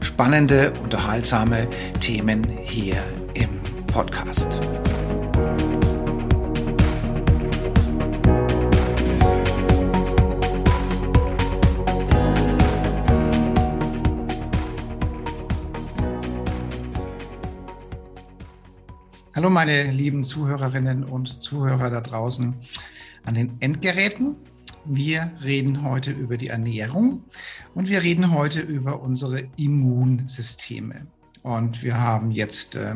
spannende, unterhaltsame Themen hier im Podcast. Hallo meine lieben Zuhörerinnen und Zuhörer da draußen an den Endgeräten. Wir reden heute über die Ernährung und wir reden heute über unsere Immunsysteme. Und wir haben jetzt äh,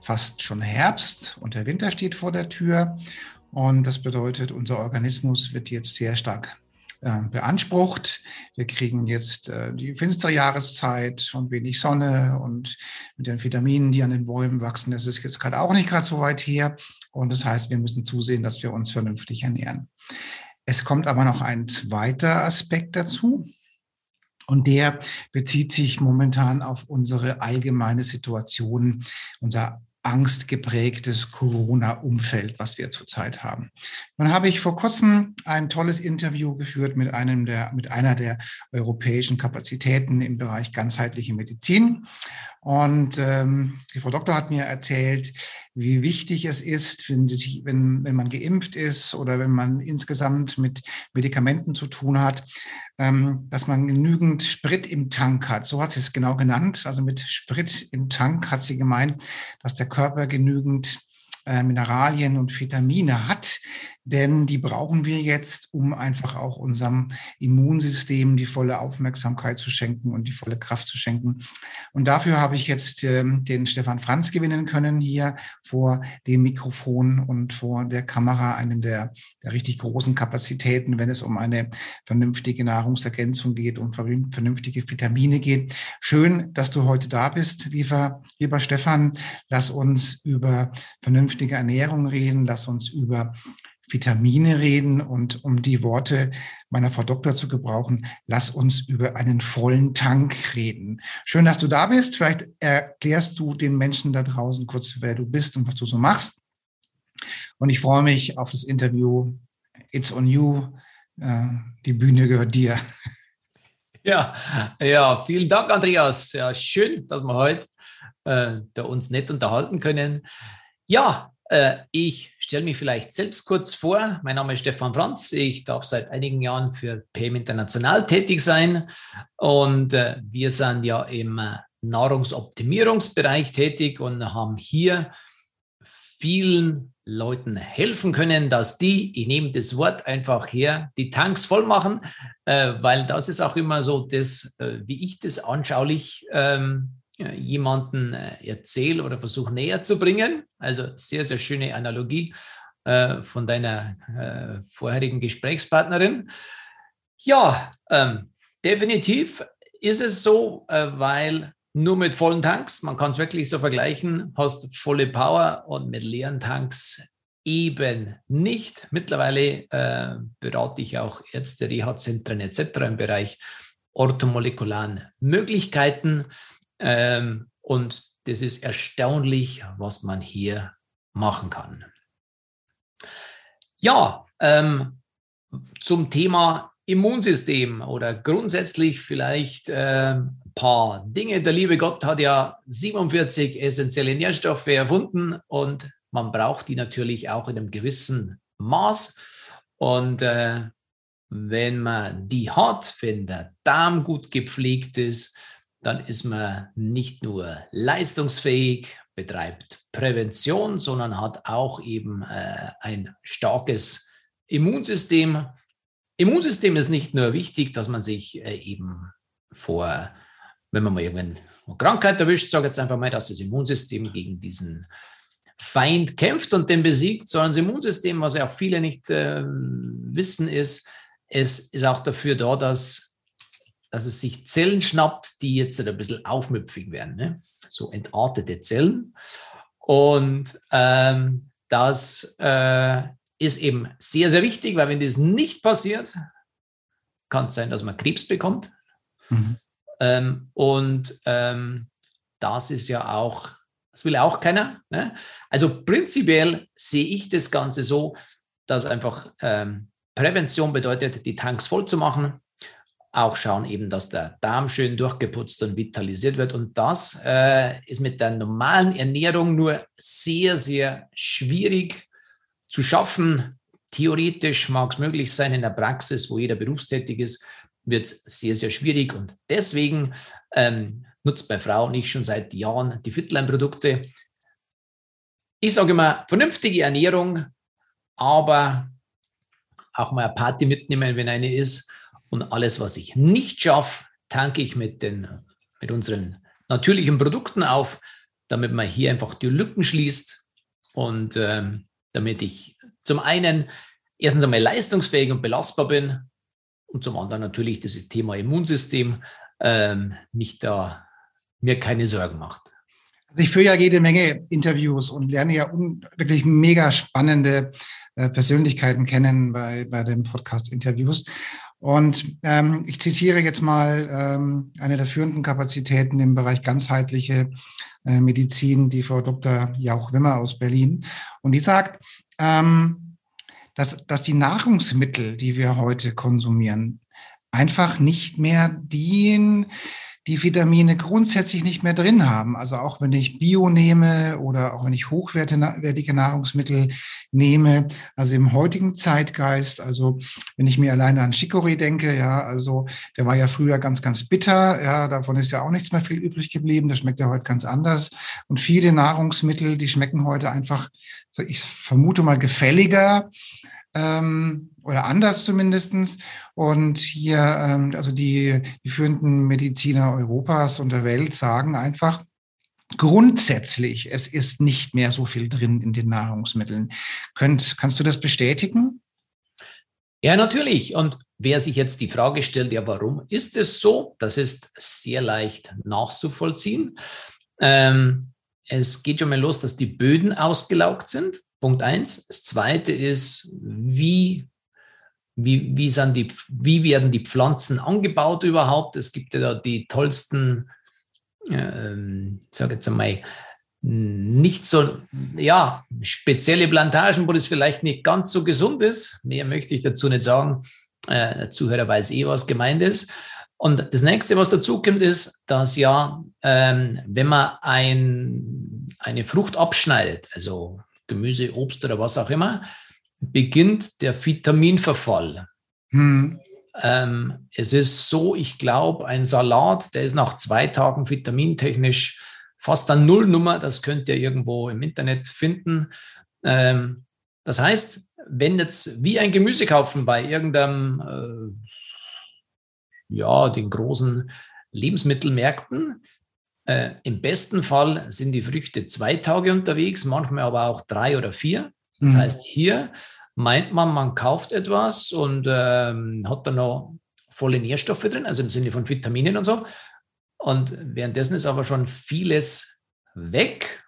fast schon Herbst und der Winter steht vor der Tür. Und das bedeutet, unser Organismus wird jetzt sehr stark äh, beansprucht. Wir kriegen jetzt äh, die finstere Jahreszeit und wenig Sonne und mit den Vitaminen, die an den Bäumen wachsen, das ist jetzt gerade auch nicht gerade so weit her. Und das heißt, wir müssen zusehen, dass wir uns vernünftig ernähren. Es kommt aber noch ein zweiter Aspekt dazu. Und der bezieht sich momentan auf unsere allgemeine Situation, unser angstgeprägtes Corona-Umfeld, was wir zurzeit haben. Dann habe ich vor kurzem ein tolles Interview geführt mit einem der, mit einer der europäischen Kapazitäten im Bereich ganzheitliche Medizin. Und ähm, die Frau Doktor hat mir erzählt, wie wichtig es ist, wenn, wenn, wenn man geimpft ist oder wenn man insgesamt mit Medikamenten zu tun hat, ähm, dass man genügend Sprit im Tank hat. So hat sie es genau genannt. Also mit Sprit im Tank hat sie gemeint, dass der Körper genügend äh, Mineralien und Vitamine hat, denn die brauchen wir jetzt, um einfach auch unserem Immunsystem die volle Aufmerksamkeit zu schenken und die volle Kraft zu schenken. Und dafür habe ich jetzt ähm, den Stefan Franz gewinnen können hier vor dem Mikrofon und vor der Kamera, einem der, der richtig großen Kapazitäten, wenn es um eine vernünftige Nahrungsergänzung geht, um vernünftige Vitamine geht. Schön, dass du heute da bist, lieber, lieber Stefan. Lass uns über vernünftige Ernährung reden. Lass uns über Vitamine reden und um die Worte meiner Frau Doktor zu gebrauchen, lass uns über einen vollen Tank reden. Schön, dass du da bist. Vielleicht erklärst du den Menschen da draußen kurz, wer du bist und was du so machst. Und ich freue mich auf das Interview. It's on you. Äh, die Bühne gehört dir. Ja, ja, vielen Dank, Andreas. Ja, schön, dass wir heute äh, da uns nett unterhalten können. Ja, ich stelle mich vielleicht selbst kurz vor. Mein Name ist Stefan Franz. Ich darf seit einigen Jahren für PM International tätig sein. Und äh, wir sind ja im äh, Nahrungsoptimierungsbereich tätig und haben hier vielen Leuten helfen können, dass die, ich nehme das Wort einfach her, die Tanks voll machen, weil das ist auch immer so das, wie ich das anschaulich ähm, jemanden äh, erzähle oder versuche näher zu bringen. Also sehr, sehr schöne Analogie äh, von deiner äh, vorherigen Gesprächspartnerin. Ja, ähm, definitiv ist es so, äh, weil nur mit vollen Tanks, man kann es wirklich so vergleichen, hast volle Power und mit leeren Tanks eben nicht. Mittlerweile äh, berate ich auch Ärzte, Reha-Zentren etc. im Bereich orthomolekularen Möglichkeiten. Ähm, und das ist erstaunlich, was man hier machen kann. Ja, ähm, zum Thema Immunsystem oder grundsätzlich vielleicht äh, paar Dinge. Der liebe Gott hat ja 47 essentielle Nährstoffe erfunden und man braucht die natürlich auch in einem gewissen Maß. Und äh, wenn man die hat, wenn der Darm gut gepflegt ist, dann ist man nicht nur leistungsfähig, betreibt Prävention, sondern hat auch eben äh, ein starkes Immunsystem. Immunsystem ist nicht nur wichtig, dass man sich äh, eben vor, wenn man mal irgendwann eine Krankheit erwischt, sage jetzt einfach mal, dass das Immunsystem gegen diesen Feind kämpft und den besiegt, sondern das Immunsystem, was ja auch viele nicht äh, wissen, ist, es ist auch dafür da, dass dass es sich Zellen schnappt, die jetzt ein bisschen aufmüpfig werden, ne? so entartete Zellen. Und ähm, das äh, ist eben sehr, sehr wichtig, weil wenn das nicht passiert, kann es sein, dass man Krebs bekommt. Mhm. Ähm, und ähm, das ist ja auch, das will auch keiner. Ne? Also prinzipiell sehe ich das Ganze so, dass einfach ähm, Prävention bedeutet, die Tanks voll zu machen, auch schauen eben, dass der Darm schön durchgeputzt und vitalisiert wird. Und das äh, ist mit der normalen Ernährung nur sehr, sehr schwierig zu schaffen. Theoretisch mag es möglich sein, in der Praxis, wo jeder berufstätig ist, wird es sehr, sehr schwierig. Und deswegen ähm, nutzt bei Frau nicht schon seit Jahren die Fitline-Produkte. Ich sage immer, vernünftige Ernährung, aber auch mal eine Party mitnehmen, wenn eine ist und alles, was ich nicht schaffe, tanke ich mit, den, mit unseren natürlichen Produkten auf, damit man hier einfach die Lücken schließt und ähm, damit ich zum einen erstens einmal leistungsfähig und belastbar bin und zum anderen natürlich das Thema Immunsystem ähm, mich da mir keine Sorgen macht. Also ich führe ja jede Menge Interviews und lerne ja wirklich mega spannende äh, Persönlichkeiten kennen bei, bei den Podcast-Interviews. Und ähm, ich zitiere jetzt mal ähm, eine der führenden Kapazitäten im Bereich ganzheitliche äh, Medizin, die Frau Dr. Jauch Wimmer aus Berlin. Und die sagt, ähm, dass, dass die Nahrungsmittel, die wir heute konsumieren, einfach nicht mehr dienen, die Vitamine grundsätzlich nicht mehr drin haben. Also auch wenn ich Bio nehme oder auch wenn ich hochwertige Nahrungsmittel nehme, also im heutigen Zeitgeist, also wenn ich mir alleine an Chicorée denke, ja, also der war ja früher ganz, ganz bitter, ja, davon ist ja auch nichts mehr viel übrig geblieben, der schmeckt ja heute ganz anders. Und viele Nahrungsmittel, die schmecken heute einfach, ich vermute mal, gefälliger ähm, oder anders zumindestens. Und hier, ähm, also die, die führenden Mediziner Europas und der Welt sagen einfach, grundsätzlich, es ist nicht mehr so viel drin in den Nahrungsmitteln. Könnt, kannst du das bestätigen? Ja, natürlich. Und wer sich jetzt die Frage stellt, ja, warum ist es so? Das ist sehr leicht nachzuvollziehen. Ähm, es geht schon mal los, dass die Böden ausgelaugt sind. Punkt eins. Das zweite ist, wie, wie, wie, sind die, wie werden die Pflanzen angebaut überhaupt? Es gibt ja da die tollsten, ähm, sage jetzt einmal, nicht so, ja, spezielle Plantagen, wo das vielleicht nicht ganz so gesund ist. Mehr möchte ich dazu nicht sagen. Äh, der Zuhörer weiß eh, was gemeint ist. Und das nächste, was dazu kommt, ist, dass ja, ähm, wenn man ein, eine Frucht abschneidet, also Gemüse, Obst oder was auch immer, beginnt der Vitaminverfall. Hm. Ähm, es ist so, ich glaube, ein Salat, der ist nach zwei Tagen vitamintechnisch fast an Nullnummer. Das könnt ihr irgendwo im Internet finden. Ähm, das heißt, wenn jetzt wie ein Gemüse kaufen bei irgendeinem, äh, ja, den großen Lebensmittelmärkten, äh, Im besten Fall sind die Früchte zwei Tage unterwegs, manchmal aber auch drei oder vier. Das mhm. heißt, hier meint man, man kauft etwas und ähm, hat dann noch volle Nährstoffe drin, also im Sinne von Vitaminen und so. Und währenddessen ist aber schon vieles weg.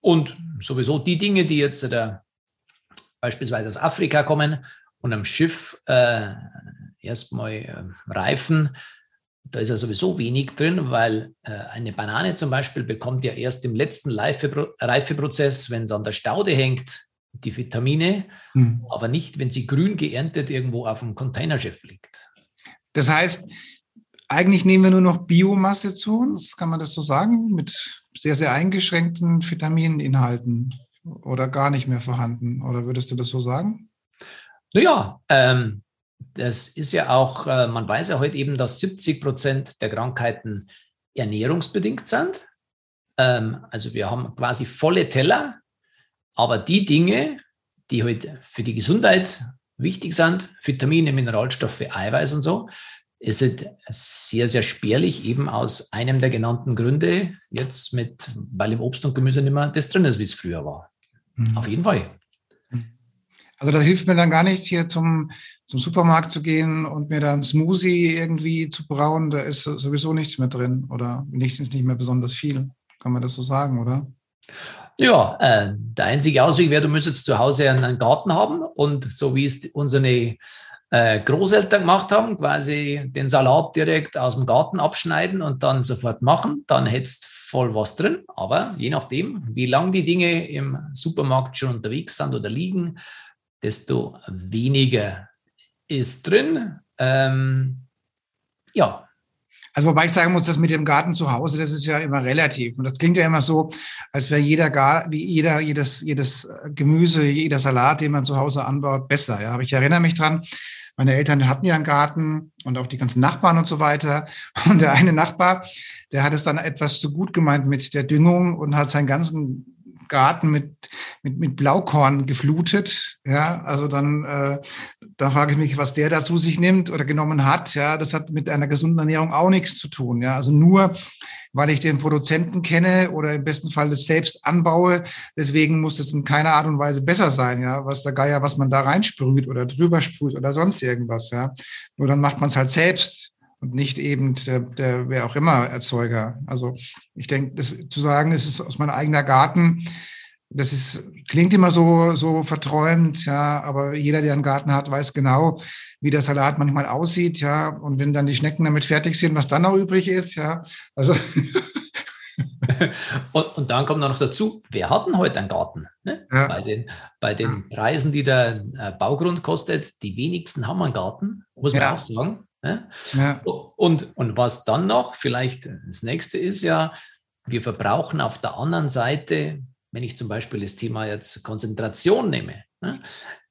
Und sowieso die Dinge, die jetzt äh, beispielsweise aus Afrika kommen und am Schiff äh, erstmal äh, reifen, da ist ja sowieso wenig drin, weil äh, eine Banane zum Beispiel bekommt ja erst im letzten Reifeprozess, wenn es an der Staude hängt, die Vitamine, hm. aber nicht, wenn sie grün geerntet irgendwo auf dem Containerschiff liegt. Das heißt, eigentlich nehmen wir nur noch Biomasse zu uns, kann man das so sagen, mit sehr, sehr eingeschränkten Vitamininhalten oder gar nicht mehr vorhanden. Oder würdest du das so sagen? Naja, ähm, das ist ja auch, äh, man weiß ja heute eben, dass 70 Prozent der Krankheiten ernährungsbedingt sind. Ähm, also wir haben quasi volle Teller, aber die Dinge, die heute halt für die Gesundheit wichtig sind, Vitamine, Mineralstoffe, Eiweiß und so, ist sehr, sehr spärlich, eben aus einem der genannten Gründe, jetzt mit, weil im Obst und Gemüse nicht mehr das drin ist, wie es früher war. Mhm. Auf jeden Fall. Also das hilft mir dann gar nichts, hier zum, zum Supermarkt zu gehen und mir dann Smoothie irgendwie zu brauen. Da ist sowieso nichts mehr drin oder nichts nicht mehr besonders viel. Kann man das so sagen, oder? Ja, äh, der einzige Ausweg wäre, du müsstest zu Hause einen Garten haben und so wie es unsere äh, Großeltern gemacht haben, quasi den Salat direkt aus dem Garten abschneiden und dann sofort machen, dann hättest voll was drin. Aber je nachdem, wie lange die Dinge im Supermarkt schon unterwegs sind oder liegen, desto weniger ist drin. Ähm, ja, also wobei ich sagen muss, das mit dem Garten zu Hause, das ist ja immer relativ. Und das klingt ja immer so, als wäre jeder, Gar wie jeder, jedes, jedes Gemüse, jeder Salat, den man zu Hause anbaut, besser. Ja, aber ich erinnere mich dran, meine Eltern hatten ja einen Garten und auch die ganzen Nachbarn und so weiter. Und der eine Nachbar, der hat es dann etwas zu gut gemeint mit der Düngung und hat seinen ganzen Garten mit, mit, mit Blaukorn geflutet. Ja, also dann, äh, da frage ich mich, was der da zu sich nimmt oder genommen hat. Ja, das hat mit einer gesunden Ernährung auch nichts zu tun. Ja, also nur, weil ich den Produzenten kenne oder im besten Fall das selbst anbaue. Deswegen muss es in keiner Art und Weise besser sein, ja, was der Geier, was man da reinsprüht oder drüber sprüht oder sonst irgendwas, ja. Nur dann macht man es halt selbst und nicht eben der, der wer auch immer Erzeuger. Also ich denke, das zu sagen, es ist aus meinem eigenen Garten, das ist, klingt immer so, so verträumt, ja, aber jeder, der einen Garten hat, weiß genau, wie der Salat manchmal aussieht, ja. Und wenn dann die Schnecken damit fertig sind, was dann noch übrig ist, ja. Also. und, und, dann kommt noch dazu, wer hat denn heute einen Garten? Ne? Ja. Bei, den, bei den Preisen, die der äh, Baugrund kostet, die wenigsten haben einen Garten, muss man ja. auch sagen. Ne? Ja. Und, und was dann noch, vielleicht das nächste ist ja, wir verbrauchen auf der anderen Seite, wenn ich zum Beispiel das Thema jetzt Konzentration nehme. Ne?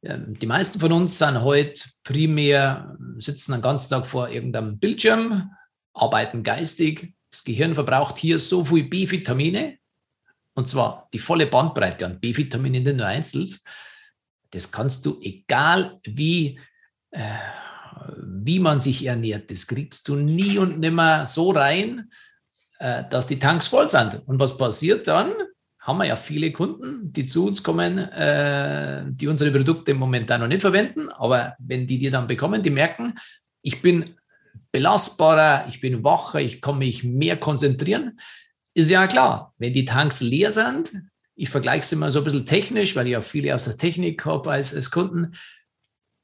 Die meisten von uns sind heute primär, sitzen den ganzen Tag vor irgendeinem Bildschirm, arbeiten geistig. Das Gehirn verbraucht hier so viel B-Vitamine, und zwar die volle Bandbreite an B-Vitaminen, nicht nur Einzels. Das kannst du, egal wie äh, wie man sich ernährt, das kriegst du nie und nimmer so rein, äh, dass die Tanks voll sind. Und was passiert dann? Haben wir ja viele Kunden, die zu uns kommen, äh, die unsere Produkte momentan noch nicht verwenden, aber wenn die die dann bekommen, die merken, ich bin belastbarer, ich bin wacher, ich kann mich mehr konzentrieren. Ist ja klar, wenn die Tanks leer sind, ich vergleiche es immer so ein bisschen technisch, weil ich auch viele aus der Technik habe als, als Kunden,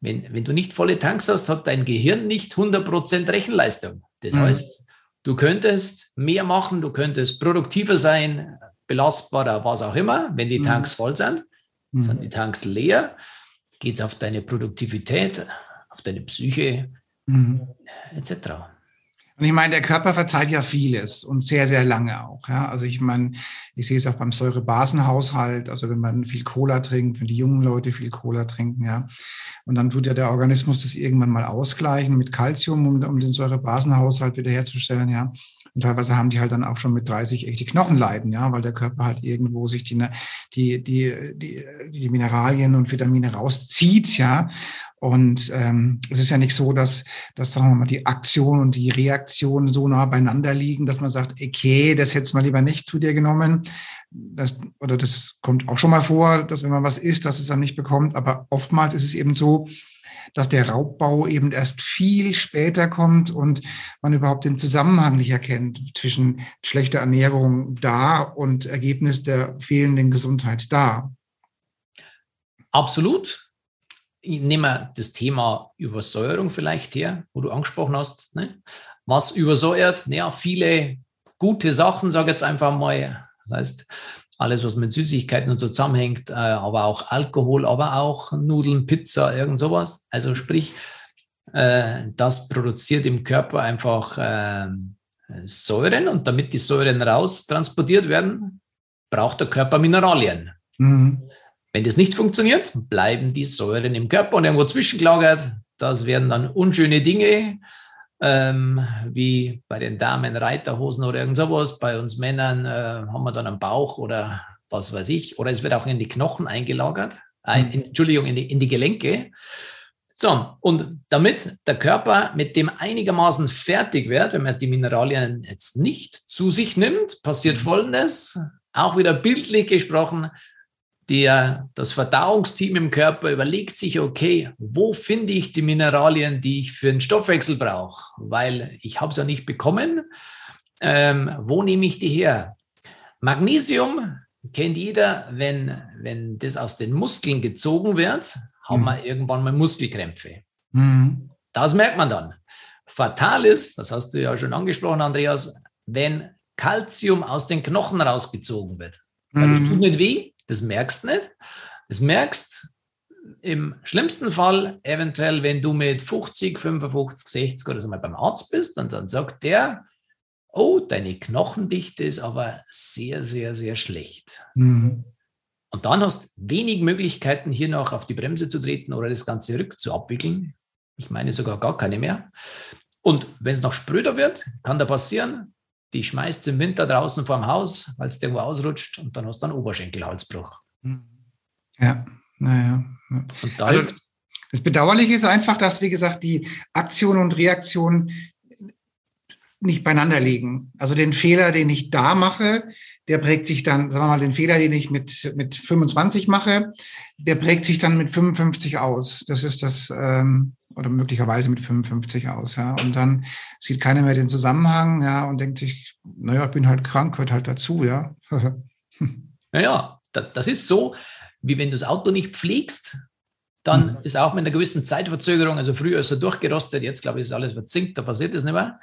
wenn, wenn du nicht volle Tanks hast, hat dein Gehirn nicht 100% Rechenleistung. Das mhm. heißt, du könntest mehr machen, du könntest produktiver sein, belastbarer, was auch immer, wenn die mhm. Tanks voll sind. Mhm. Sind die Tanks leer, geht es auf deine Produktivität, auf deine Psyche mhm. etc. Und ich meine, der Körper verzeiht ja vieles und sehr, sehr lange auch. Ja? Also ich meine, ich sehe es auch beim Säurebasenhaushalt, also wenn man viel Cola trinkt, wenn die jungen Leute viel Cola trinken, ja. Und dann tut ja der Organismus das irgendwann mal ausgleichen mit Kalzium, um, um den Säurebasenhaushalt wiederherzustellen, ja. Und teilweise haben die halt dann auch schon mit 30 echte Knochenleiden, ja, weil der Körper halt irgendwo sich die, die, die, die, die Mineralien und Vitamine rauszieht, ja. Und ähm, es ist ja nicht so, dass, dass sagen wir mal, die Aktion und die Reaktion so nah beieinander liegen, dass man sagt, okay, das hättest du mal lieber nicht zu dir genommen. Das, oder das kommt auch schon mal vor, dass wenn man was isst, dass es dann nicht bekommt. Aber oftmals ist es eben so, dass der Raubbau eben erst viel später kommt und man überhaupt den Zusammenhang nicht erkennt zwischen schlechter Ernährung da und Ergebnis der fehlenden Gesundheit da. Absolut. Ich nehme das Thema Übersäuerung vielleicht her, wo du angesprochen hast. Ne? Was übersäuert? Naja, viele gute Sachen, sage jetzt einfach mal. Das heißt, alles, was mit Süßigkeiten und so zusammenhängt, äh, aber auch Alkohol, aber auch Nudeln, Pizza, irgend sowas. Also sprich, äh, das produziert im Körper einfach äh, Säuren und damit die Säuren raus transportiert werden, braucht der Körper Mineralien. Mhm. Wenn das nicht funktioniert, bleiben die Säuren im Körper und irgendwo zwischengelagert. Das werden dann unschöne Dinge, ähm, wie bei den Damen Reiterhosen oder irgend sowas. Bei uns Männern äh, haben wir dann einen Bauch oder was weiß ich. Oder es wird auch in die Knochen eingelagert. Ein, mhm. Entschuldigung, in die, in die Gelenke. So, und damit der Körper mit dem einigermaßen fertig wird, wenn man die Mineralien jetzt nicht zu sich nimmt, passiert mhm. Folgendes, auch wieder bildlich gesprochen, der, das Verdauungsteam im Körper überlegt sich, okay, wo finde ich die Mineralien, die ich für den Stoffwechsel brauche? Weil ich habe es ja nicht bekommen. Ähm, wo nehme ich die her? Magnesium kennt jeder, wenn, wenn das aus den Muskeln gezogen wird, haben mhm. wir irgendwann mal Muskelkrämpfe. Mhm. Das merkt man dann. Fatal ist, das hast du ja schon angesprochen, Andreas, wenn Kalzium aus den Knochen rausgezogen wird. Weil das tut mhm. nicht weh, das merkst du nicht. Das merkst im schlimmsten Fall eventuell, wenn du mit 50, 55, 60 oder so mal beim Arzt bist und dann sagt der, oh, deine Knochendichte ist aber sehr, sehr, sehr schlecht. Mhm. Und dann hast du wenig Möglichkeiten, hier noch auf die Bremse zu treten oder das Ganze rückzuabwickeln. Ich meine sogar gar keine mehr. Und wenn es noch spröder wird, kann da passieren, die schmeißt im Winter draußen vorm Haus, weil es irgendwo ausrutscht und dann hast du einen Oberschenkelhalsbruch. Mhm. Ja, naja. Also, das Bedauerliche ist einfach, dass, wie gesagt, die Aktion und Reaktion nicht beieinander liegen. Also den Fehler, den ich da mache, der prägt sich dann, sagen wir mal, den Fehler, den ich mit, mit 25 mache, der prägt sich dann mit 55 aus. Das ist das, ähm, oder möglicherweise mit 55 aus, ja. Und dann sieht keiner mehr den Zusammenhang, ja, und denkt sich, naja, ich bin halt krank, gehört halt dazu, ja. naja, das ist so, wie wenn du das Auto nicht pflegst, dann mhm. ist auch mit einer gewissen Zeitverzögerung, also früher ist er durchgerostet, jetzt glaube ich, ist alles verzinkt, da passiert das nicht mehr.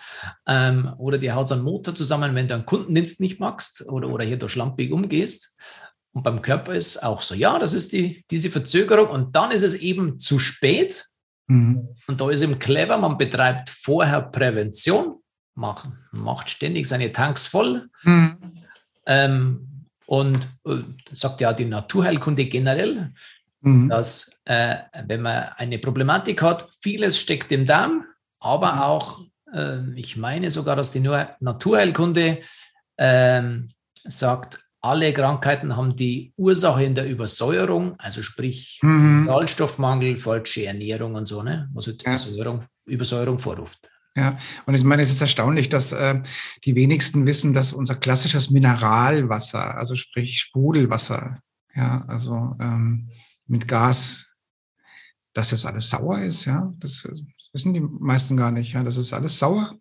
Ähm, oder die haut so einen Motor zusammen, wenn du einen Kundendienst nicht magst oder, oder hier durch schlampig umgehst. Und beim Körper ist auch so, ja, das ist die, diese Verzögerung und dann ist es eben zu spät. Mhm. Und da ist eben clever, man betreibt vorher Prävention, macht, macht ständig seine Tanks voll. Mhm. Ähm, und äh, sagt ja die Naturheilkunde generell, mhm. dass äh, wenn man eine Problematik hat, vieles steckt im Darm, aber mhm. auch, äh, ich meine sogar, dass die Naturheilkunde äh, sagt, alle Krankheiten haben die Ursache in der Übersäuerung, also sprich mhm. falsche Ernährung und so, ne? was halt ja. Übersäuerung, Übersäuerung vorruft. Ja, und ich meine, es ist erstaunlich, dass äh, die wenigsten wissen, dass unser klassisches Mineralwasser, also sprich Sprudelwasser, ja, also ähm, mit Gas, dass das alles sauer ist, ja. Das, das wissen die meisten gar nicht, ja. Das ist alles sauer.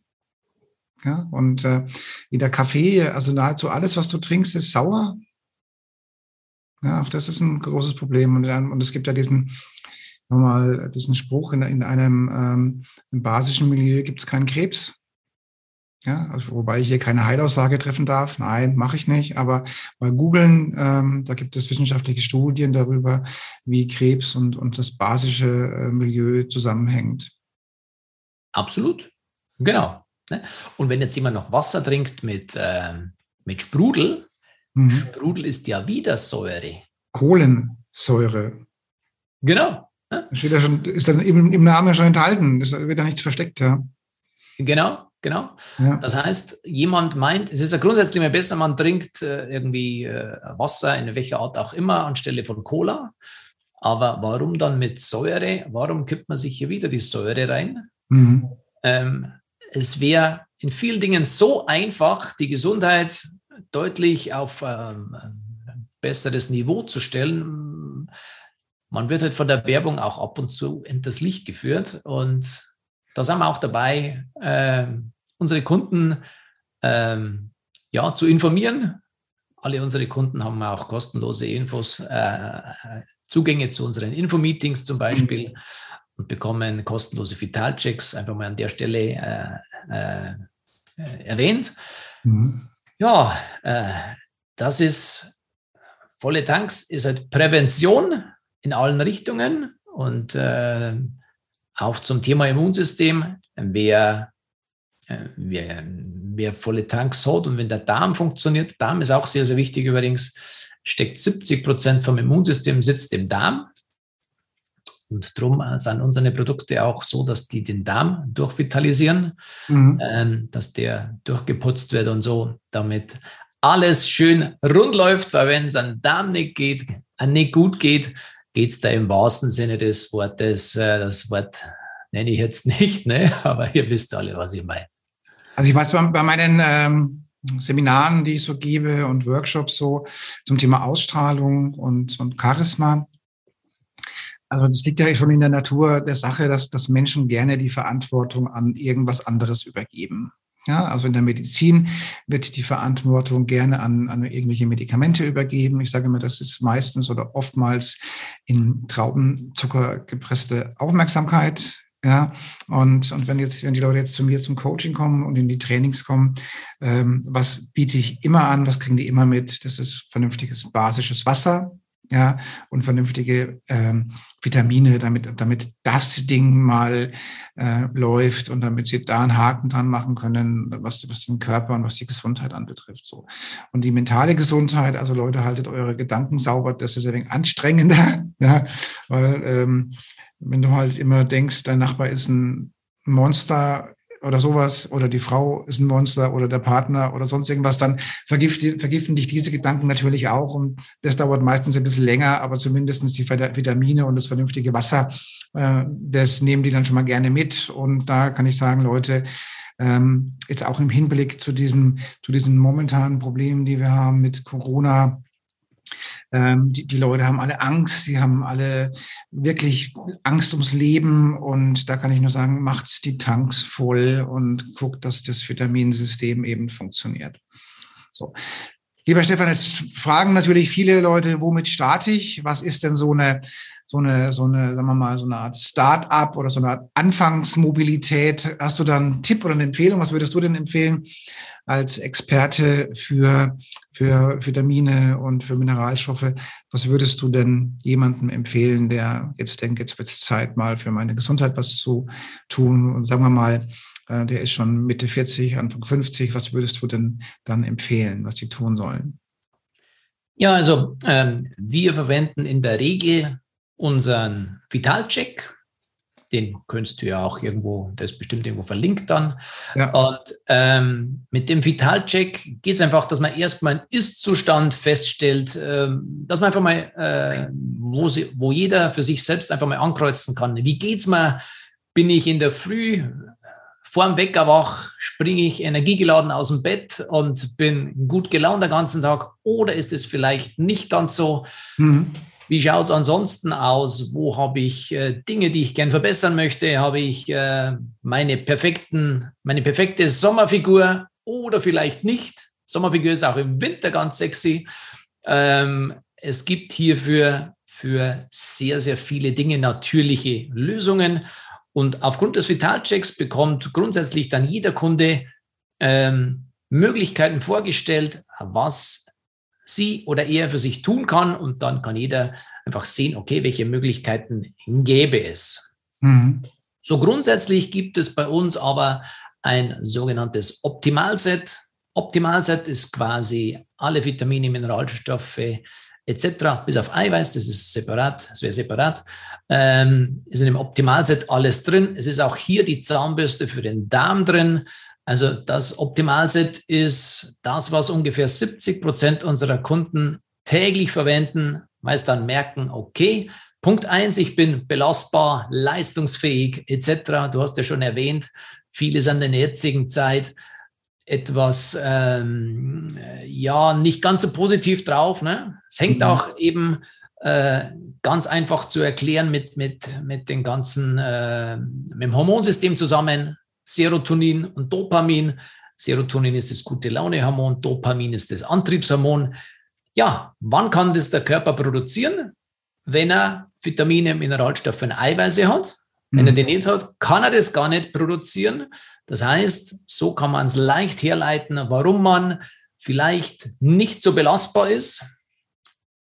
Ja, und äh, wie der Kaffee, also nahezu alles, was du trinkst, ist sauer. Ja, auch das ist ein großes Problem. Und, und es gibt ja diesen, nochmal diesen Spruch, in, in einem ähm, basischen Milieu gibt es keinen Krebs. Ja, also wobei ich hier keine Heilaussage treffen darf. Nein, mache ich nicht. Aber mal googeln, ähm, da gibt es wissenschaftliche Studien darüber, wie Krebs und, und das basische äh, Milieu zusammenhängt. Absolut. Genau. Ne? Und wenn jetzt jemand noch Wasser trinkt mit, äh, mit Sprudel, mhm. Sprudel ist ja wieder Säure. Kohlensäure. Genau. Ne? Steht ja schon, ist dann im, im Namen ja schon enthalten. Es wird da nichts versteckt, ja. Genau. Genau. Ja. Das heißt, jemand meint, es ist ja grundsätzlich immer besser, man trinkt äh, irgendwie äh, Wasser in welcher Art auch immer anstelle von Cola. Aber warum dann mit Säure? Warum kippt man sich hier wieder die Säure rein? Mhm. Ähm, es wäre in vielen Dingen so einfach, die Gesundheit deutlich auf ähm, ein besseres Niveau zu stellen. Man wird halt von der Werbung auch ab und zu in das Licht geführt und da sind wir auch dabei, ähm, unsere Kunden ähm, ja, zu informieren. Alle unsere Kunden haben auch kostenlose Infos, äh, Zugänge zu unseren Infomeetings zum Beispiel mhm. Und bekommen kostenlose Vitalchecks, einfach mal an der Stelle äh, äh, erwähnt. Mhm. Ja, äh, das ist volle Tanks, ist halt Prävention in allen Richtungen und äh, auch zum Thema Immunsystem. Wer äh, wer, wer volle Tanks hat und wenn der Darm funktioniert, Darm ist auch sehr, sehr wichtig übrigens, steckt 70 Prozent vom Immunsystem sitzt im Darm. Und darum sind unsere Produkte auch so, dass die den Darm durchvitalisieren, mhm. ähm, dass der durchgeputzt wird und so, damit alles schön rund läuft, weil wenn es an Darm nicht geht, äh, nicht gut geht, geht es da im wahrsten Sinne des Wortes, äh, das Wort nenne ich jetzt nicht, ne? aber ihr wisst alle, was ich meine. Also ich weiß, bei, bei meinen ähm, Seminaren, die ich so gebe und Workshops so zum Thema Ausstrahlung und, und Charisma, also das liegt ja schon in der Natur der Sache, dass, dass Menschen gerne die Verantwortung an irgendwas anderes übergeben. Ja, also in der Medizin wird die Verantwortung gerne an, an irgendwelche Medikamente übergeben. Ich sage immer, das ist meistens oder oftmals in Traubenzucker gepresste Aufmerksamkeit. Ja, und, und wenn jetzt, wenn die Leute jetzt zu mir zum Coaching kommen und in die Trainings kommen, ähm, was biete ich immer an? Was kriegen die immer mit? Das ist vernünftiges basisches Wasser, ja, und vernünftige ähm, Vitamine, damit, damit das Ding mal äh, läuft und damit sie da einen Haken dran machen können, was, was den Körper und was die Gesundheit anbetrifft. So. Und die mentale Gesundheit, also Leute, haltet eure Gedanken sauber, das ist ein wenig anstrengender, ja, weil ähm, wenn du halt immer denkst, dein Nachbar ist ein Monster, oder sowas oder die Frau ist ein Monster oder der Partner oder sonst irgendwas, dann vergiften, vergiften dich diese Gedanken natürlich auch und das dauert meistens ein bisschen länger, aber zumindest die Vitamine und das vernünftige Wasser, äh, das nehmen die dann schon mal gerne mit und da kann ich sagen, Leute, ähm, jetzt auch im Hinblick zu diesem, zu diesen momentanen Problemen, die wir haben mit Corona, ähm, die, die Leute haben alle Angst, sie haben alle wirklich Angst ums Leben und da kann ich nur sagen, macht die Tanks voll und guckt, dass das Vitaminsystem eben funktioniert. So. Lieber Stefan, jetzt fragen natürlich viele Leute, womit starte ich? Was ist denn so eine, so eine, so eine, sagen wir mal, so eine Art Start-up oder so eine Art Anfangsmobilität? Hast du da einen Tipp oder eine Empfehlung? Was würdest du denn empfehlen als Experte für, für Vitamine und für Mineralstoffe? Was würdest du denn jemandem empfehlen, der jetzt denkt, jetzt wird es Zeit, mal für meine Gesundheit was zu tun? Und sagen wir mal, äh, der ist schon Mitte 40, Anfang 50. Was würdest du denn dann empfehlen, was sie tun sollen? Ja, also ähm, wir verwenden in der Regel unseren Vitalcheck. Den könntest du ja auch irgendwo, das ist bestimmt irgendwo verlinkt dann. Ja. Und ähm, mit dem Vitalcheck geht es einfach, dass man erstmal einen Ist-Zustand feststellt, ähm, dass man einfach mal, äh, wo, sie, wo jeder für sich selbst einfach mal ankreuzen kann. Wie geht's mir? Bin ich in der Früh vorm Wecker wach, springe ich energiegeladen aus dem Bett und bin gut gelaunt den ganzen Tag? Oder ist es vielleicht nicht ganz so? Mhm. Wie schaut es ansonsten aus? Wo habe ich äh, Dinge, die ich gern verbessern möchte? Habe ich äh, meine perfekten, meine perfekte Sommerfigur oder vielleicht nicht? Sommerfigur ist auch im Winter ganz sexy. Ähm, es gibt hierfür für sehr, sehr viele Dinge natürliche Lösungen. Und aufgrund des Vitalchecks bekommt grundsätzlich dann jeder Kunde ähm, Möglichkeiten vorgestellt, was sie oder er für sich tun kann. Und dann kann jeder einfach sehen, okay, welche Möglichkeiten gäbe es. Mhm. So grundsätzlich gibt es bei uns aber ein sogenanntes Optimalset. Optimalset ist quasi alle Vitamine, Mineralstoffe etc. bis auf Eiweiß, das ist separat, das wäre separat, ähm, ist in dem Optimalset alles drin. Es ist auch hier die Zahnbürste für den Darm drin. Also das Optimalset ist das, was ungefähr 70 Prozent unserer Kunden täglich verwenden, meist dann merken, okay, Punkt eins, ich bin belastbar, leistungsfähig etc. Du hast ja schon erwähnt, viele sind in der jetzigen Zeit etwas, ähm, ja, nicht ganz so positiv drauf. Ne? Es hängt mhm. auch eben äh, ganz einfach zu erklären mit, mit, mit den ganzen, äh, mit dem Hormonsystem zusammen. Serotonin und Dopamin. Serotonin ist das gute Launehormon, Dopamin ist das Antriebshormon. Ja, wann kann das der Körper produzieren? Wenn er Vitamine, Mineralstoffe und Eiweiße hat. Wenn er mhm. den nicht hat, kann er das gar nicht produzieren. Das heißt, so kann man es leicht herleiten, warum man vielleicht nicht so belastbar ist.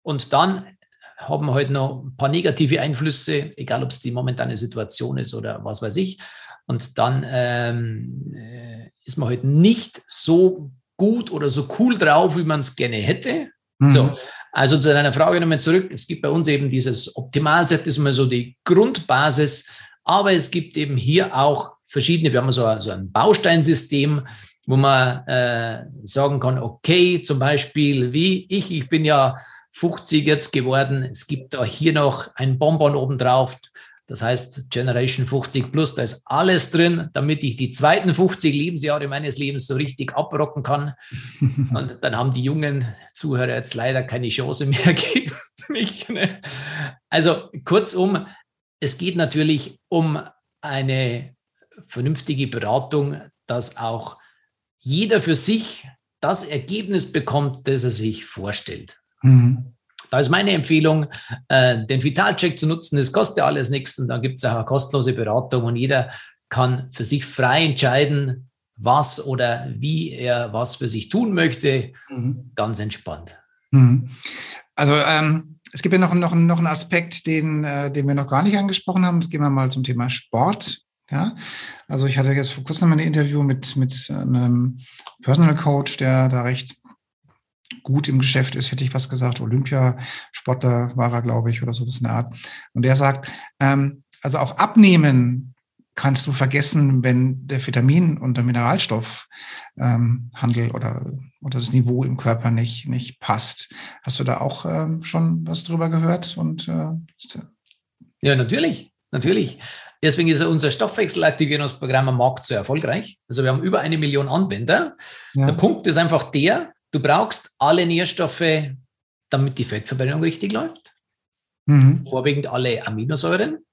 Und dann haben wir halt noch ein paar negative Einflüsse, egal ob es die momentane Situation ist oder was weiß ich. Und dann ähm, äh, ist man halt nicht so gut oder so cool drauf, wie man es gerne hätte. Mhm. So, also zu deiner Frage nochmal zurück. Es gibt bei uns eben dieses Optimalset, das ist mal so die Grundbasis. Aber es gibt eben hier auch verschiedene, wir haben so, so ein Bausteinsystem, wo man äh, sagen kann, okay, zum Beispiel wie ich, ich bin ja 50 jetzt geworden, es gibt da hier noch ein Bonbon obendrauf, das heißt Generation 50 Plus, da ist alles drin, damit ich die zweiten 50 Lebensjahre meines Lebens so richtig abrocken kann. Und dann haben die jungen Zuhörer jetzt leider keine Chance mehr gegen mich. Ne? Also kurzum, es geht natürlich um eine vernünftige Beratung, dass auch jeder für sich das Ergebnis bekommt, das er sich vorstellt. Mhm. Da ist meine Empfehlung, äh, den Vitalcheck zu nutzen. Das kostet ja alles nichts und dann gibt es auch eine kostenlose Beratung und jeder kann für sich frei entscheiden, was oder wie er was für sich tun möchte. Mhm. Ganz entspannt. Mhm. Also ähm, es gibt ja noch, noch, noch einen Aspekt, den, äh, den wir noch gar nicht angesprochen haben. Jetzt gehen wir mal zum Thema Sport. Ja, also ich hatte jetzt vor kurzem ein Interview mit, mit einem Personal Coach, der da recht gut im Geschäft ist, hätte ich was gesagt. Olympiasportler war er, glaube ich, oder so was in der Art. Und der sagt, ähm, also auch abnehmen kannst du vergessen, wenn der Vitamin- und der Mineralstoffhandel ähm, oder, oder das Niveau im Körper nicht, nicht passt. Hast du da auch ähm, schon was drüber gehört? Und, äh, ja, natürlich, natürlich. Deswegen ist unser Stoffwechselaktivierungsprogramm am Markt so erfolgreich. Also wir haben über eine Million Anwender. Ja. Der Punkt ist einfach der, du brauchst alle Nährstoffe, damit die Fettverbrennung richtig läuft. Mhm. Vorwiegend alle Aminosäuren.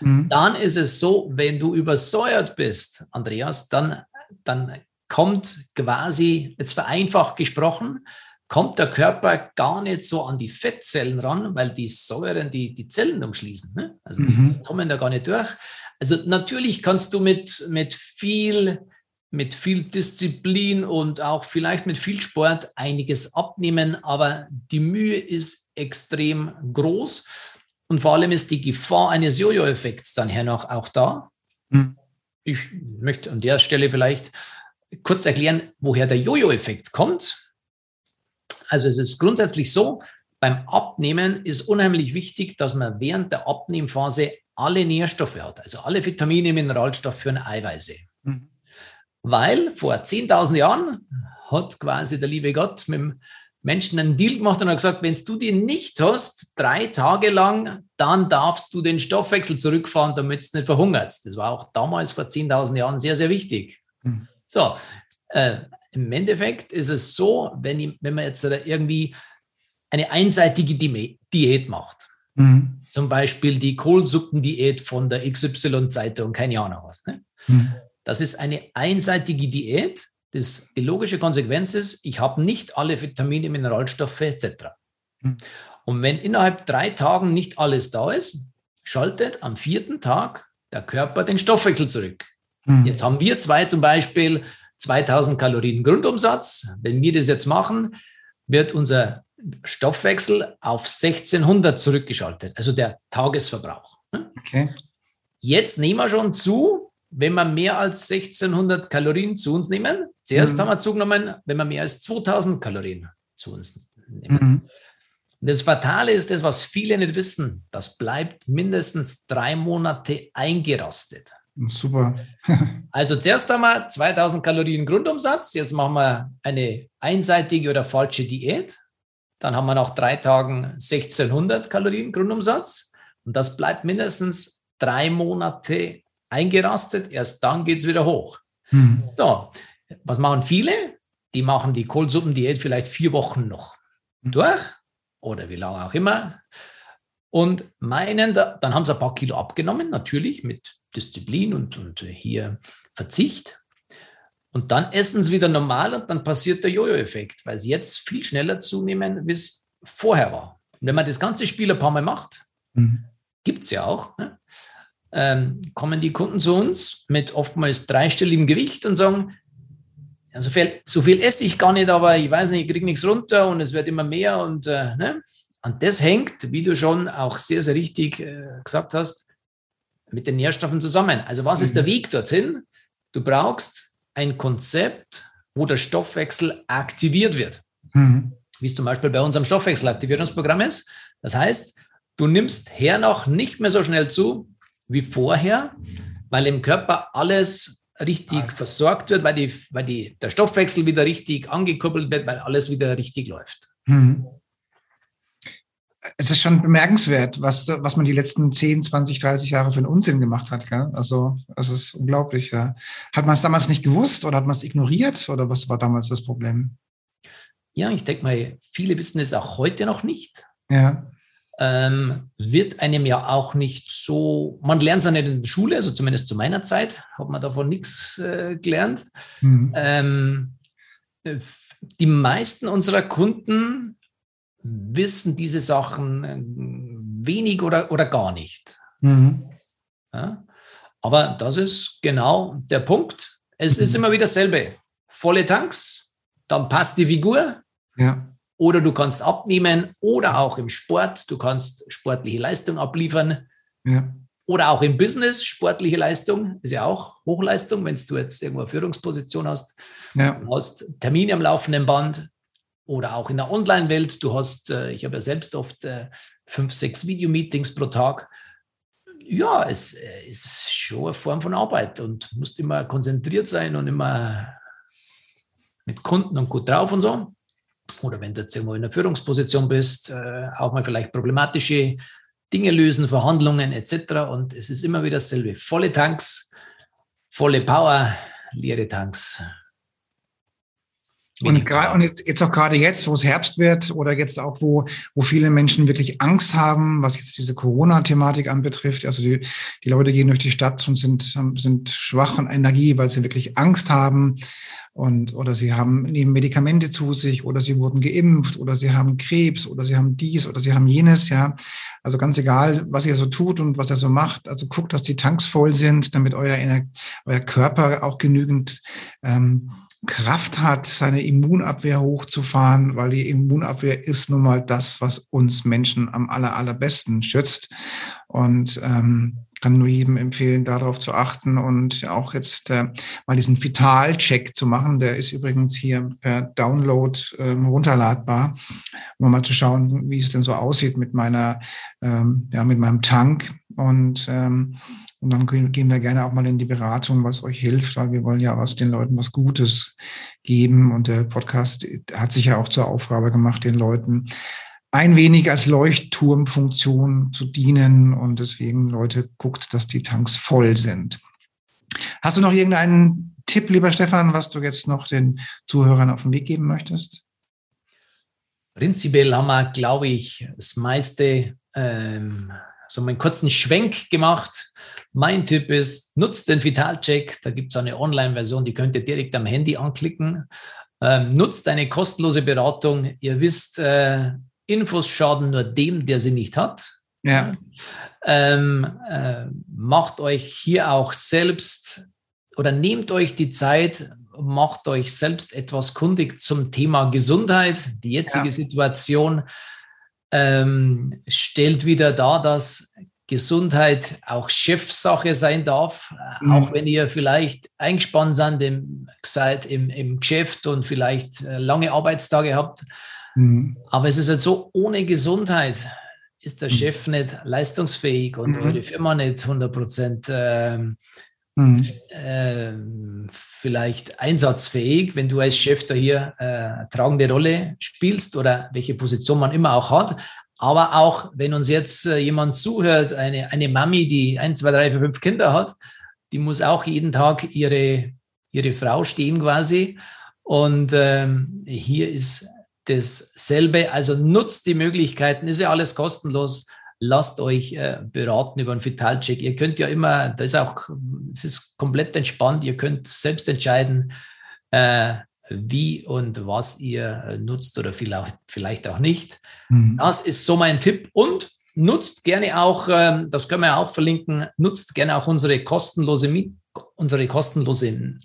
Mhm. Dann ist es so, wenn du übersäuert bist, Andreas, dann, dann kommt quasi, jetzt vereinfacht gesprochen, kommt der Körper gar nicht so an die Fettzellen ran, weil die Säuren die, die Zellen umschließen. Ne? Also mhm. die kommen da gar nicht durch. Also natürlich kannst du mit, mit viel mit viel Disziplin und auch vielleicht mit viel Sport einiges abnehmen, aber die Mühe ist extrem groß. Und vor allem ist die Gefahr eines Jojo-Effekts dann her noch auch da. Mhm. Ich möchte an der Stelle vielleicht kurz erklären, woher der Jojo-Effekt kommt. Also es ist grundsätzlich so, beim Abnehmen ist unheimlich wichtig, dass man während der Abnehmphase alle Nährstoffe hat, also alle Vitamine, Mineralstoffe und Eiweiße. Mhm. Weil vor 10.000 Jahren hat quasi der liebe Gott mit dem Menschen einen Deal gemacht und hat gesagt, wenn du die nicht hast, drei Tage lang, dann darfst du den Stoffwechsel zurückfahren, damit es nicht verhungert. Das war auch damals vor 10.000 Jahren sehr, sehr wichtig. Mhm. So, äh, im Endeffekt ist es so, wenn, ich, wenn man jetzt irgendwie eine einseitige Diät macht, mhm. zum Beispiel die Kohlsuppendiät von der XY-Zeitung, keine Ahnung was, ne? mhm. Das ist eine einseitige Diät, das, die logische Konsequenz ist, ich habe nicht alle Vitamine, Mineralstoffe etc. Mhm. Und wenn innerhalb drei Tagen nicht alles da ist, schaltet am vierten Tag der Körper den Stoffwechsel zurück. Mhm. Jetzt haben wir zwei zum Beispiel 2000 Kalorien Grundumsatz. Wenn wir das jetzt machen, wird unser Stoffwechsel auf 1600 zurückgeschaltet, also der Tagesverbrauch. Okay. Jetzt nehmen wir schon zu, wenn wir mehr als 1600 Kalorien zu uns nehmen. Zuerst mhm. haben wir zugenommen, wenn wir mehr als 2000 Kalorien zu uns nehmen. Mhm. Das Fatale ist das, was viele nicht wissen. Das bleibt mindestens drei Monate eingerastet. Super. also zuerst haben wir 2000 Kalorien Grundumsatz. Jetzt machen wir eine einseitige oder falsche Diät. Dann haben wir nach drei Tagen 1600 Kalorien Grundumsatz. Und das bleibt mindestens drei Monate eingerastet, erst dann geht es wieder hoch. Mhm. So, was machen viele? Die machen die Kohlsuppendiät vielleicht vier Wochen noch mhm. durch oder wie lange auch immer und meinen, dann haben sie ein paar Kilo abgenommen, natürlich mit Disziplin und, und hier Verzicht. Und dann essen sie wieder normal und dann passiert der Jojo-Effekt, weil sie jetzt viel schneller zunehmen, wie es vorher war. Und wenn man das ganze Spiel ein paar Mal macht, mhm. gibt es ja auch, ne? Ähm, kommen die Kunden zu uns mit oftmals dreistelligem Gewicht und sagen, ja, so, viel, so viel esse ich gar nicht, aber ich weiß nicht, ich kriege nichts runter und es wird immer mehr. Und, äh, ne? und das hängt, wie du schon auch sehr, sehr richtig äh, gesagt hast, mit den Nährstoffen zusammen. Also was mhm. ist der mhm. Weg dorthin? Du brauchst ein Konzept, wo der Stoffwechsel aktiviert wird. Mhm. Wie es zum Beispiel bei unserem Stoffwechselaktivierungsprogramm ist. Das heißt, du nimmst hernach nicht mehr so schnell zu, wie vorher, weil im Körper alles richtig also. versorgt wird, weil, die, weil die, der Stoffwechsel wieder richtig angekuppelt wird, weil alles wieder richtig läuft. Mhm. Es ist schon bemerkenswert, was, was man die letzten 10, 20, 30 Jahre für einen Unsinn gemacht hat. Gell? Also, es ist unglaublich. Ja. Hat man es damals nicht gewusst oder hat man es ignoriert oder was war damals das Problem? Ja, ich denke mal, viele wissen es auch heute noch nicht. Ja. Ähm, wird einem ja auch nicht so, man lernt es ja nicht in der Schule, also zumindest zu meiner Zeit hat man davon nichts äh, gelernt. Mhm. Ähm, äh, die meisten unserer Kunden wissen diese Sachen äh, wenig oder, oder gar nicht. Mhm. Ja? Aber das ist genau der Punkt. Es mhm. ist immer wieder dasselbe. Volle Tanks, dann passt die Figur. Ja oder du kannst abnehmen oder auch im Sport, du kannst sportliche Leistung abliefern. Ja. Oder auch im Business, sportliche Leistung ist ja auch Hochleistung, wenn du jetzt irgendwo eine Führungsposition hast. Ja. Du hast Termine am laufenden Band oder auch in der Online-Welt. Du hast, äh, ich habe ja selbst oft äh, fünf, sechs Videomeetings pro Tag. Ja, es äh, ist schon eine Form von Arbeit und musst immer konzentriert sein und immer mit Kunden und gut drauf und so oder wenn du jetzt irgendwo in einer Führungsposition bist, äh, auch mal vielleicht problematische Dinge lösen, Verhandlungen etc. Und es ist immer wieder dasselbe. Volle Tanks, volle Power, leere Tanks. Und, und jetzt, jetzt auch gerade jetzt, wo es Herbst wird oder jetzt auch, wo, wo viele Menschen wirklich Angst haben, was jetzt diese Corona-Thematik anbetrifft. Also die, die Leute gehen durch die Stadt und sind, sind schwach an Energie, weil sie wirklich Angst haben und oder sie haben nehmen Medikamente zu sich oder sie wurden geimpft oder sie haben Krebs oder sie haben dies oder sie haben jenes, ja. Also ganz egal, was ihr so tut und was ihr so macht. Also guckt, dass die Tanks voll sind, damit euer, euer Körper auch genügend ähm, Kraft hat, seine Immunabwehr hochzufahren, weil die Immunabwehr ist nun mal das, was uns Menschen am aller, allerbesten schützt. Und ähm, kann nur jedem empfehlen, darauf zu achten und auch jetzt äh, mal diesen Vital-Check zu machen. Der ist übrigens hier per Download ähm, runterladbar, um mal zu schauen, wie es denn so aussieht mit meiner, ähm, ja, mit meinem Tank. Und, ähm, und dann gehen wir gerne auch mal in die Beratung, was euch hilft, weil wir wollen ja aus den Leuten was Gutes geben. Und der Podcast hat sich ja auch zur Aufgabe gemacht, den Leuten ein wenig als Leuchtturmfunktion zu dienen und deswegen Leute guckt, dass die Tanks voll sind. Hast du noch irgendeinen Tipp, lieber Stefan, was du jetzt noch den Zuhörern auf den Weg geben möchtest? Prinzipiell haben wir, glaube ich, das meiste, ähm, so einen kurzen Schwenk gemacht. Mein Tipp ist, nutzt den Vitalcheck. Da gibt es eine Online-Version, die könnt ihr direkt am Handy anklicken. Ähm, nutzt eine kostenlose Beratung. Ihr wisst, äh, Infos schaden nur dem, der sie nicht hat. Ja. Ähm, äh, macht euch hier auch selbst oder nehmt euch die Zeit, macht euch selbst etwas kundig zum Thema Gesundheit. Die jetzige ja. Situation ähm, stellt wieder dar, dass Gesundheit auch Chefsache sein darf, mhm. auch wenn ihr vielleicht eingespannt seid im, seid im, im Geschäft und vielleicht äh, lange Arbeitstage habt. Mhm. Aber es ist halt so, ohne Gesundheit ist der mhm. Chef nicht leistungsfähig und mhm. eure Firma nicht 100 Prozent äh, mhm. äh, vielleicht einsatzfähig, wenn du als Chef da hier äh, tragende Rolle spielst oder welche Position man immer auch hat. Aber auch, wenn uns jetzt äh, jemand zuhört, eine, eine Mami, die ein, zwei, drei, vier, fünf Kinder hat, die muss auch jeden Tag ihre, ihre Frau stehen quasi. Und ähm, hier ist dasselbe. Also nutzt die Möglichkeiten, ist ja alles kostenlos. Lasst euch äh, beraten über einen Vitalcheck. Ihr könnt ja immer, da ist auch, es ist komplett entspannt. Ihr könnt selbst entscheiden, äh, wie und was ihr äh, nutzt oder vielleicht, vielleicht auch nicht. Mhm. Das ist so mein Tipp. Und nutzt gerne auch, ähm, das können wir auch verlinken, nutzt gerne auch unsere kostenlose unsere kostenlosen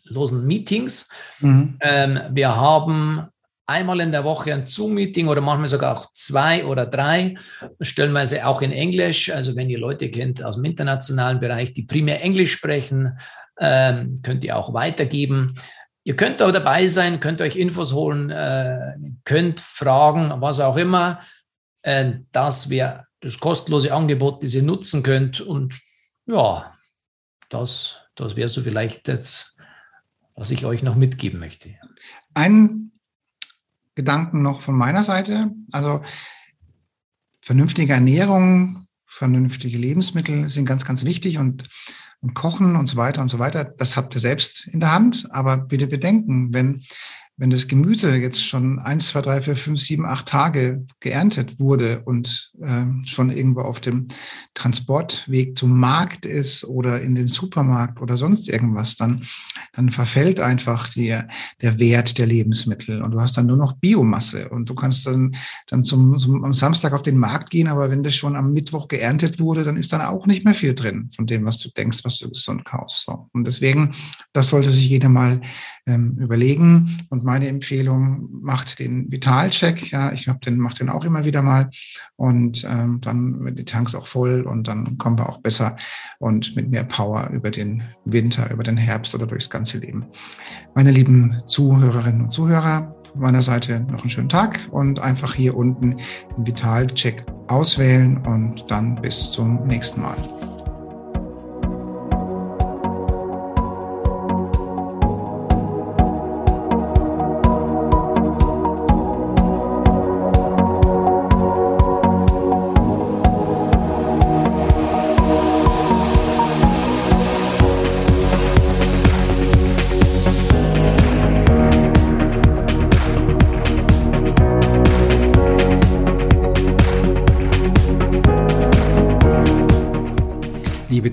Meetings. Mhm. Ähm, wir haben einmal in der Woche ein Zoom-Meeting oder manchmal sogar auch zwei oder drei, stellenweise auch in Englisch. Also wenn ihr Leute kennt aus dem internationalen Bereich, die primär Englisch sprechen, ähm, könnt ihr auch weitergeben. Ihr könnt auch dabei sein, könnt euch Infos holen, äh, könnt fragen, was auch immer. Äh, das wäre das kostenlose Angebot, das ihr nutzen könnt. Und ja, das, das wäre so vielleicht jetzt, was ich euch noch mitgeben möchte. Ein Gedanken noch von meiner Seite. Also vernünftige Ernährung, vernünftige Lebensmittel sind ganz, ganz wichtig und, und Kochen und so weiter und so weiter, das habt ihr selbst in der Hand. Aber bitte bedenken, wenn, wenn das Gemüse jetzt schon eins, zwei, drei, vier, fünf, sieben, acht Tage geerntet wurde und äh, schon irgendwo auf dem Transportweg zum Markt ist oder in den Supermarkt oder sonst irgendwas, dann, dann verfällt einfach die, der Wert der Lebensmittel und du hast dann nur noch Biomasse und du kannst dann, dann zum, zum, am Samstag auf den Markt gehen, aber wenn das schon am Mittwoch geerntet wurde, dann ist dann auch nicht mehr viel drin von dem, was du denkst, was du gesund kaufst. So. Und deswegen, das sollte sich jeder mal ähm, überlegen. Und meine Empfehlung, macht den Vitalcheck. Ja, ich habe den, mache den auch immer wieder mal. Und ähm, dann werden die Tanks auch voll und dann kommen wir auch besser und mit mehr Power über den Winter, über den Herbst oder durchs ganze Leben. Meine lieben Zuhörerinnen und Zuhörer, von meiner Seite noch einen schönen Tag und einfach hier unten den Vitalcheck auswählen und dann bis zum nächsten Mal.